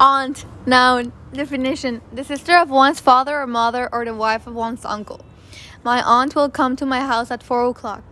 Aunt, noun, definition the sister of one's father or mother or the wife of one's uncle. My aunt will come to my house at four o'clock.